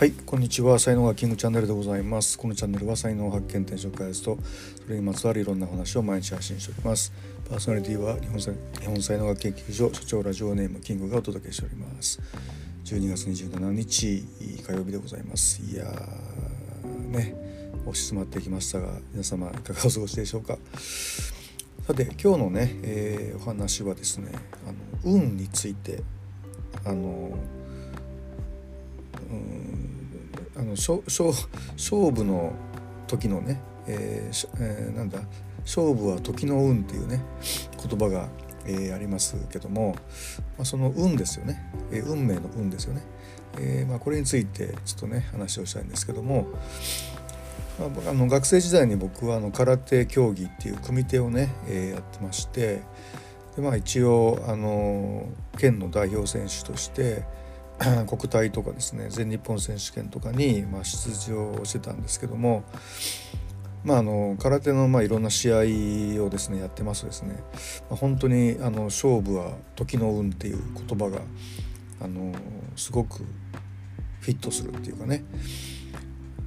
はいこんにちは。才能がキングチャンネルでございます。このチャンネルは才能発見転職開発とそれにまつわるいろんな話を毎日発信しております。パーソナリティは日本日本才能学研究所所長ラジオネームキングがお届けしております。12月27日火曜日でございます。いやーね押し詰まってきましたが皆様いかがお過ごしでしょうか。さて今日のね、えー、お話はですねあの運についてあのあの勝負の時のね、えーえー、なんだ勝負は時の運っていうね言葉が、えー、ありますけども、まあ、その運ですよね、えー、運命の運ですよね、えーまあ、これについてちょっとね話をしたいんですけども、まあ、あの学生時代に僕はあの空手競技っていう組手をね、えー、やってましてで、まあ、一応あの県の代表選手として 国体とかですね全日本選手権とかに、まあ、出場してたんですけども、まあ、あの空手のまあいろんな試合をですねやってますとですね、まあ、本当にあの勝負は時の運っていう言葉があのすごくフィットするっていうかね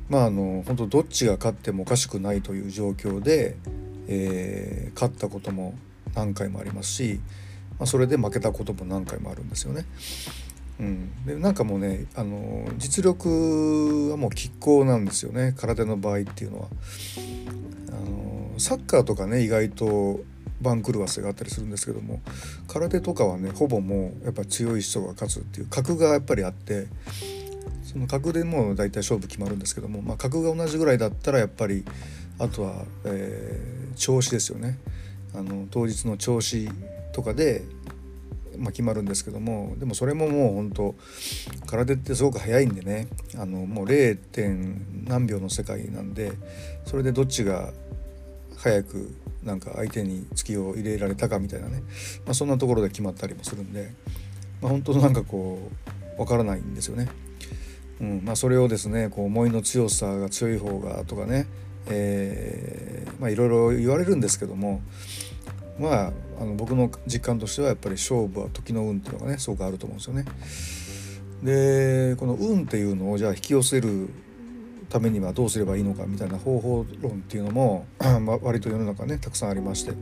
まああの本当どっちが勝ってもおかしくないという状況で、えー、勝ったことも何回もありますし、まあ、それで負けたことも何回もあるんですよね。うん、でなんかもうねあの実力はもう拮抗なんですよね空手の場合っていうのは。あのサッカーとかね意外と番狂わせがあったりするんですけども空手とかはねほぼもうやっぱ強い人が勝つっていう格がやっぱりあってその格でもう大体勝負決まるんですけども、まあ、格が同じぐらいだったらやっぱりあとは、えー、調子ですよね。あの当日の調子とかでまあ、決まるんですけどもでもそれももう本当空手ってすごく速いんでねあのもう 0. 点何秒の世界なんでそれでどっちが早くなんか相手に突きを入れられたかみたいなね、まあ、そんなところで決まったりもするんで、まあ、本当なんかこう分からないんですよね。うんまあ、それをですねこう思いの強さが強い方がとかね、え、まいろいろ言われるんですけどもまああの僕の実感としてはやっぱり勝負は時の運っていうのがねすごくあると思うんですよね。でこの運っていうのをじゃあ引き寄せるためにはどうすればいいのかみたいな方法論っていうのも、割と世の中ねたくさんありまして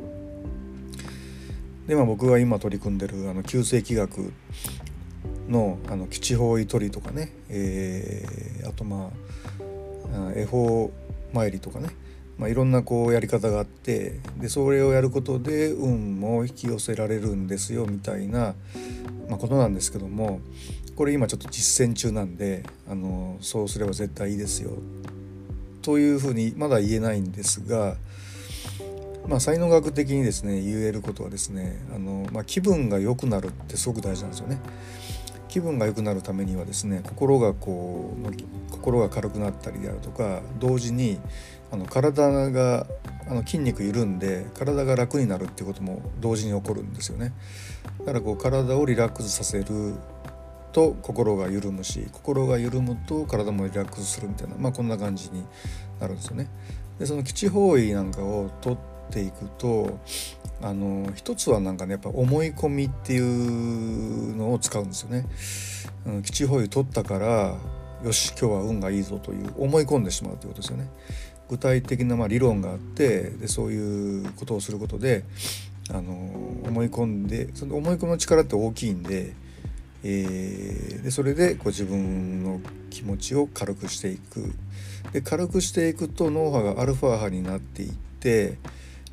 で、まあ、僕が今取り組んでるあの旧世紀学のあの基地方位取りとかね、えー、あとまあ恵方参りとかねまあ、いろんなこうやり方があってでそれをやることで運も引き寄せられるんですよみたいな、まあ、ことなんですけどもこれ今ちょっと実践中なんであのそうすれば絶対いいですよというふうにまだ言えないんですが、まあ、才能学的にですね言えることはですねあの、まあ、気分が良くなるってすごく大事なんですよね。気分が良くなるためにはですね心がこう心が軽くなったりであるとか同時にあの体があの筋肉緩んで体が楽になるっていうことも同時に起こるんですよね。だからこう体をリラックスさせると心が緩むし心が緩むと体もリラックスするみたいなまあこんな感じになるんですよね。でその基地方位なんかを取っていくとあの一つはなんかねやっぱ思い込みっていうのを使うんですよね、うん、基地方位取ったからよし今日は運がいいぞという思い込んでしまうということですよね。具体的なま理論があってでそういうことをすることであの思い込んでその思い込みの力って大きいんで,、えー、でそれでこう自分の気持ちを軽くしていく。で軽くしていくと脳波がアルファ波になっていって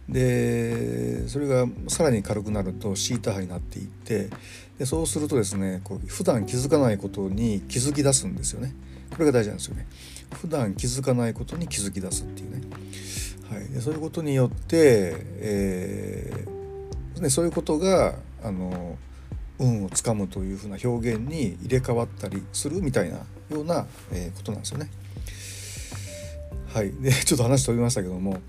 でそれがさらに軽くなるとシータ波になっていってでそうするとですねこう普段気づかないことに気づき出すんですよねこれが大事なんですよね。普段気づかないことに気づき出すっていうね、はい、でそういうことによって、えーね、そういうことがあの運をつかむというふうな表現に入れ替わったりするみたいなような、えー、ことなんですよね。はい、でちょっと話飛びましたけども、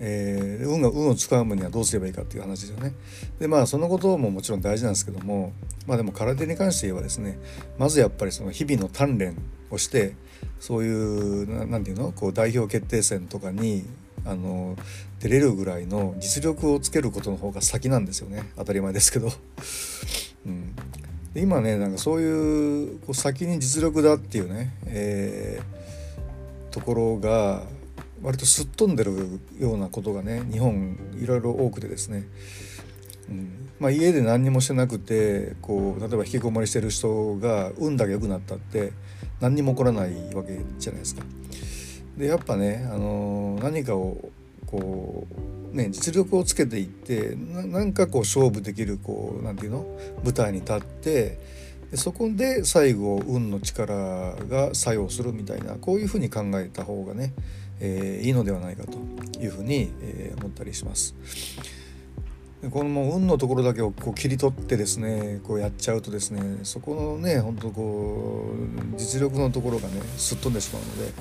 えー、運が運をつかむにはどうすればいいかっていう話ですよね。でまあそのことももちろん大事なんですけどもまあでも空手に関して言えばですねまずやっぱりその日々の鍛錬をしてそういう何て言うのこう代表決定戦とかにあの出れるぐらいの実力をつけることの方が先なんですよね当たり前ですけど。うんで今ねなんかそういうこう先に実力だっていうね、えー、ところが割とすっ飛んでるようなことがね日本いろいろ多くてですね、うん。まあ、家で何にもしてなくてこう例えば引きこもりしてる人が運だけ良くなったって何にも起こらないわけじゃないですか。でやっぱね、あの、何かをこうね実力をつけていってなんかこう勝負できるこうなんていうの？舞台に立ってでそこで最後運の力が作用するみたいなこういうふうに考えた方がね、えー、いいのではないかというふうに、えー、思ったりします。このもう運のところだけをこう切り取ってですねこうやっちゃうとですねそこのね本当こう実力のところがねすっ飛んでしまうので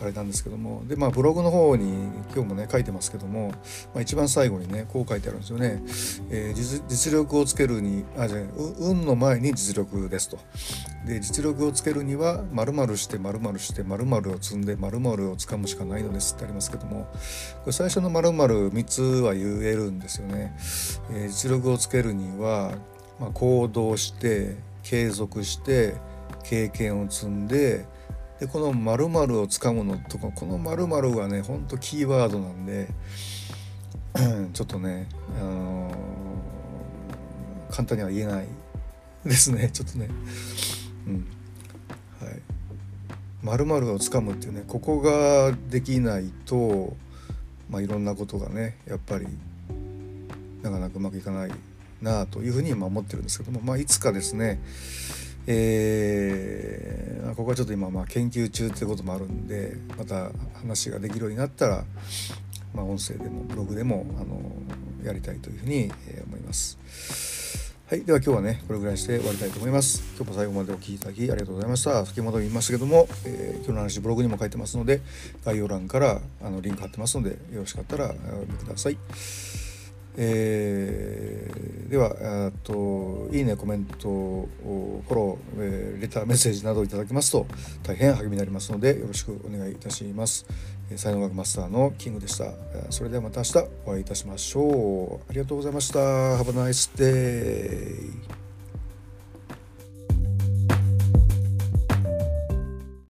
あれなんですけども。でまあブログの方に今日もね書いてますけども、まあ、一番最後にねこう書いてあるんですよね、えー、実実力をつけるにあじゃ運の前に実力ですと。で実力をつけるには〇〇して〇〇して〇〇を積んで〇〇をつかむしかないのですってありますけども。これ最初の〇〇3つは言えるんですよね、えー、実力をつけるには、まあ、行動して継続して経験を積んででこの〇〇をつかむのとかこの〇〇はねほんとキーワードなんで ちょっとね、あのー、簡単には言えないですね。ちょっとね。うん。はい。〇〇をつかむっていうねここができないとまあいろんなことがねやっぱりなかなかうまくいかないなというふうに今思ってるんですけどもまあいつかですねえー、ここはちょっと今まあ研究中っていうこともあるんでまた話ができるようになったら、まあ、音声でもブログでもあのやりたいというふうに、思います。はい。では今日はね、これぐらいにして終わりたいと思います。今日も最後までお聴きいただきありがとうございました。先ほど言いましたけども、えー、今日の話ブログにも書いてますので、概要欄からあのリンク貼ってますので、よろしかったらお読みください。えー、ではといいねコメントフォロー、えー、レターメッセージなどいただきますと大変励みになりますのでよろしくお願いいたします、えー、才能学マスターのキングでした。それではまた明日お会いいたしましょう。ありがとうございました。Have a nice day